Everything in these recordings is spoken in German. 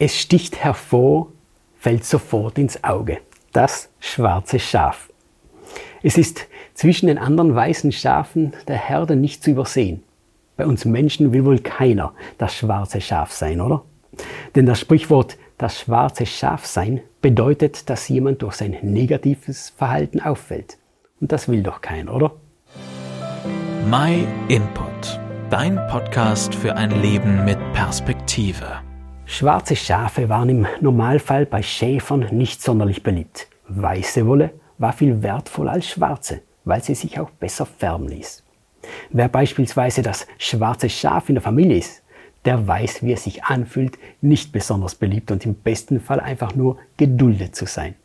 Es sticht hervor, fällt sofort ins Auge. Das schwarze Schaf. Es ist zwischen den anderen weißen Schafen der Herde nicht zu übersehen. Bei uns Menschen will wohl keiner das schwarze Schaf sein, oder? Denn das Sprichwort das schwarze Schaf sein bedeutet, dass jemand durch sein negatives Verhalten auffällt. Und das will doch keiner, oder? My Input. Dein Podcast für ein Leben mit Perspektive. Schwarze Schafe waren im Normalfall bei Schäfern nicht sonderlich beliebt. Weiße Wolle war viel wertvoller als schwarze, weil sie sich auch besser färben ließ. Wer beispielsweise das schwarze Schaf in der Familie ist, der weiß, wie es sich anfühlt, nicht besonders beliebt und im besten Fall einfach nur geduldet zu sein.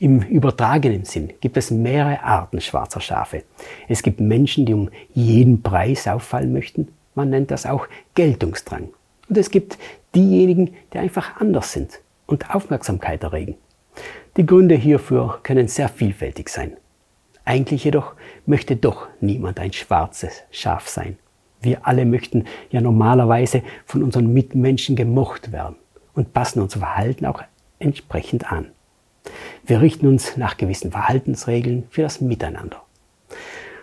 Im übertragenen Sinn gibt es mehrere Arten schwarzer Schafe. Es gibt Menschen, die um jeden Preis auffallen möchten. Man nennt das auch Geltungsdrang. Und es gibt diejenigen, die einfach anders sind und Aufmerksamkeit erregen. Die Gründe hierfür können sehr vielfältig sein. Eigentlich jedoch möchte doch niemand ein schwarzes Schaf sein. Wir alle möchten ja normalerweise von unseren Mitmenschen gemocht werden und passen unser Verhalten auch entsprechend an. Wir richten uns nach gewissen Verhaltensregeln für das Miteinander.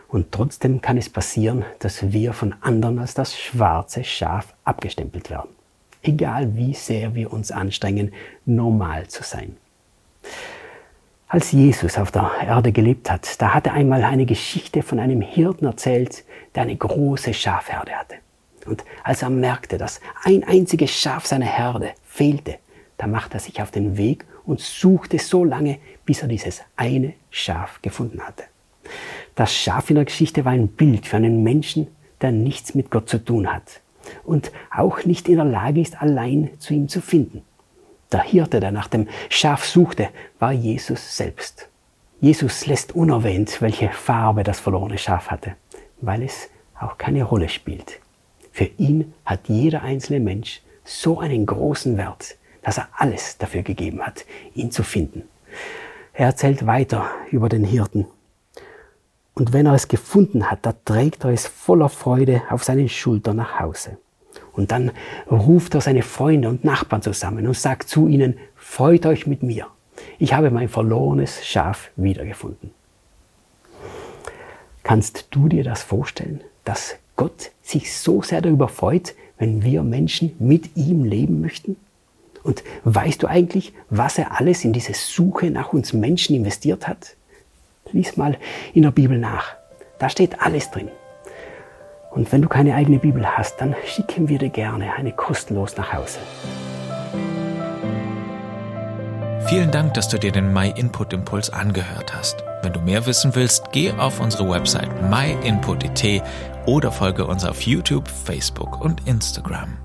Und trotzdem kann es passieren, dass wir von anderen als das schwarze Schaf abgestempelt werden. Egal wie sehr wir uns anstrengen, normal zu sein. Als Jesus auf der Erde gelebt hat, da hat er einmal eine Geschichte von einem Hirten erzählt, der eine große Schafherde hatte. Und als er merkte, dass ein einziges Schaf seiner Herde fehlte, da machte er sich auf den Weg und suchte so lange, bis er dieses eine Schaf gefunden hatte. Das Schaf in der Geschichte war ein Bild für einen Menschen, der nichts mit Gott zu tun hat und auch nicht in der Lage ist, allein zu ihm zu finden. Der Hirte, der nach dem Schaf suchte, war Jesus selbst. Jesus lässt unerwähnt, welche Farbe das verlorene Schaf hatte, weil es auch keine Rolle spielt. Für ihn hat jeder einzelne Mensch so einen großen Wert, dass er alles dafür gegeben hat, ihn zu finden. Er erzählt weiter über den Hirten. Und wenn er es gefunden hat, da trägt er es voller Freude auf seinen Schultern nach Hause. Und dann ruft er seine Freunde und Nachbarn zusammen und sagt zu ihnen, freut euch mit mir. Ich habe mein verlorenes Schaf wiedergefunden. Kannst du dir das vorstellen, dass Gott sich so sehr darüber freut, wenn wir Menschen mit ihm leben möchten? Und weißt du eigentlich, was er alles in diese Suche nach uns Menschen investiert hat? Lies mal in der Bibel nach. Da steht alles drin. Und wenn du keine eigene Bibel hast, dann schicken wir dir gerne eine kostenlos nach Hause. Vielen Dank, dass du dir den My Input Impuls angehört hast. Wenn du mehr wissen willst, geh auf unsere Website myinput.it oder folge uns auf YouTube, Facebook und Instagram.